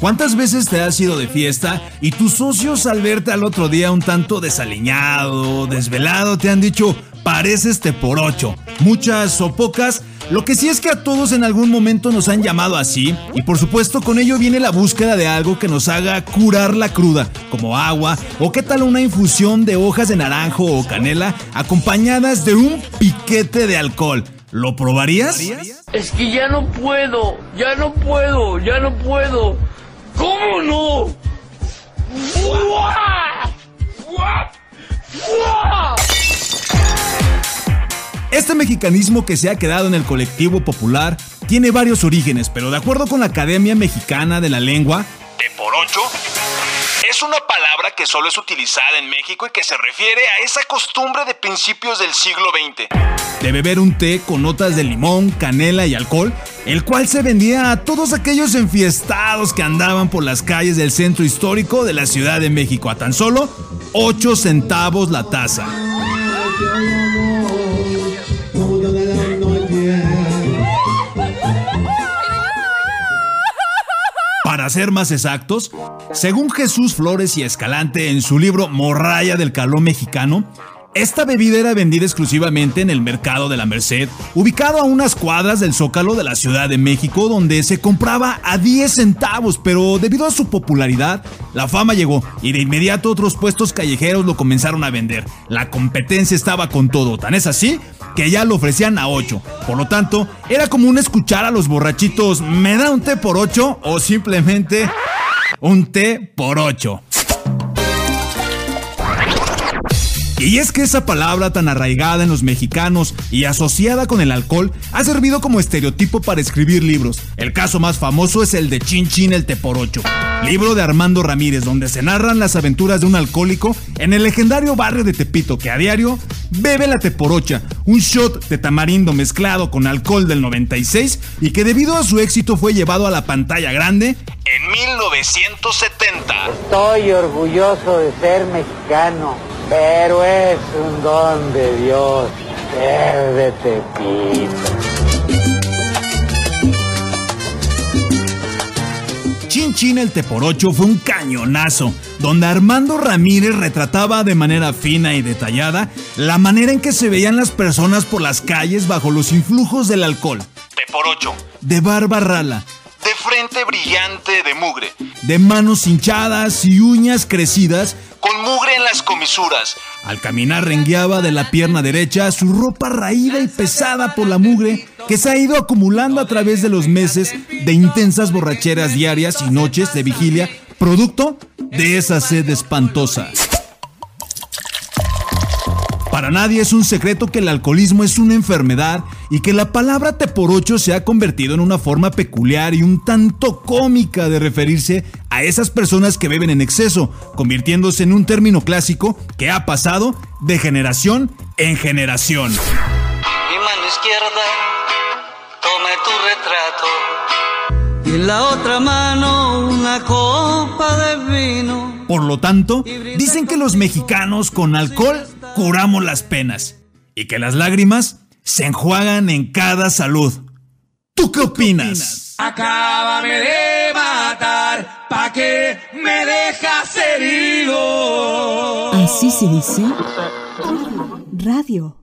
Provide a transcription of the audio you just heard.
¿Cuántas veces te has ido de fiesta y tus socios al verte al otro día un tanto desaliñado, desvelado, te han dicho, pareces te por ocho? Muchas o pocas, lo que sí es que a todos en algún momento nos han llamado así, y por supuesto con ello viene la búsqueda de algo que nos haga curar la cruda, como agua, o qué tal una infusión de hojas de naranjo o canela acompañadas de un piquete de alcohol. ¿Lo probarías? Es que ya no puedo, ya no puedo, ya no puedo. ¿Cómo no? Este mexicanismo que se ha quedado en el colectivo popular tiene varios orígenes, pero de acuerdo con la Academia Mexicana de la Lengua, ¿Te por ocho? Es una palabra que solo es utilizada en México y que se refiere a esa costumbre de principios del siglo XX. de beber un té con notas de limón, canela y alcohol, el cual se vendía a todos aquellos enfiestados que andaban por las calles del centro histórico de la Ciudad de México a tan solo 8 centavos la taza. Ser más exactos, según Jesús Flores y Escalante en su libro Morralla del Caló Mexicano, esta bebida era vendida exclusivamente en el mercado de la Merced, ubicado a unas cuadras del Zócalo de la Ciudad de México, donde se compraba a 10 centavos, pero debido a su popularidad, la fama llegó y de inmediato otros puestos callejeros lo comenzaron a vender. La competencia estaba con todo, tan es así que ya lo ofrecían a 8. Por lo tanto, era común escuchar a los borrachitos, ¿me da un té por 8? o simplemente un té por 8. Y es que esa palabra tan arraigada en los mexicanos y asociada con el alcohol ha servido como estereotipo para escribir libros. El caso más famoso es el de Chin Chin el Teporocho, libro de Armando Ramírez, donde se narran las aventuras de un alcohólico en el legendario barrio de Tepito que a diario bebe la Teporocha, un shot de tamarindo mezclado con alcohol del 96 y que debido a su éxito fue llevado a la pantalla grande En 1970. Estoy orgulloso de ser mexicano, pero es un don de Dios ser de Tepito. Chin Chin el Teporocho fue un cañonazo, donde Armando Ramírez retrataba de manera fina y detallada la manera en que se veían las personas por las calles bajo los influjos del alcohol, Te por ocho. de barba rala, De frente brillante de mugre. de manos hinchadas y uñas crecidas. Al caminar rengueaba de la pierna derecha su ropa raída y pesada por la mugre que se ha ido acumulando a través de los meses de intensas borracheras diarias y noches de vigilia, producto de esa sed espantosa. Para nadie es un secreto que el alcoholismo es una enfermedad y que la palabra te por ocho se ha convertido en una forma peculiar y un tanto cómica de referirse a esas personas que beben en exceso, convirtiéndose en un término clásico que ha pasado de generación en generación. Mi mano izquierda tome tu retrato. Y en la otra mano una copa de vino. Por lo tanto, dicen que los mexicanos con alcohol curamos las penas y que las lágrimas se enjuagan en cada salud. ¿Tú qué opinas? Acábame de matar, pa' que me dejas herido. Así se dice radio.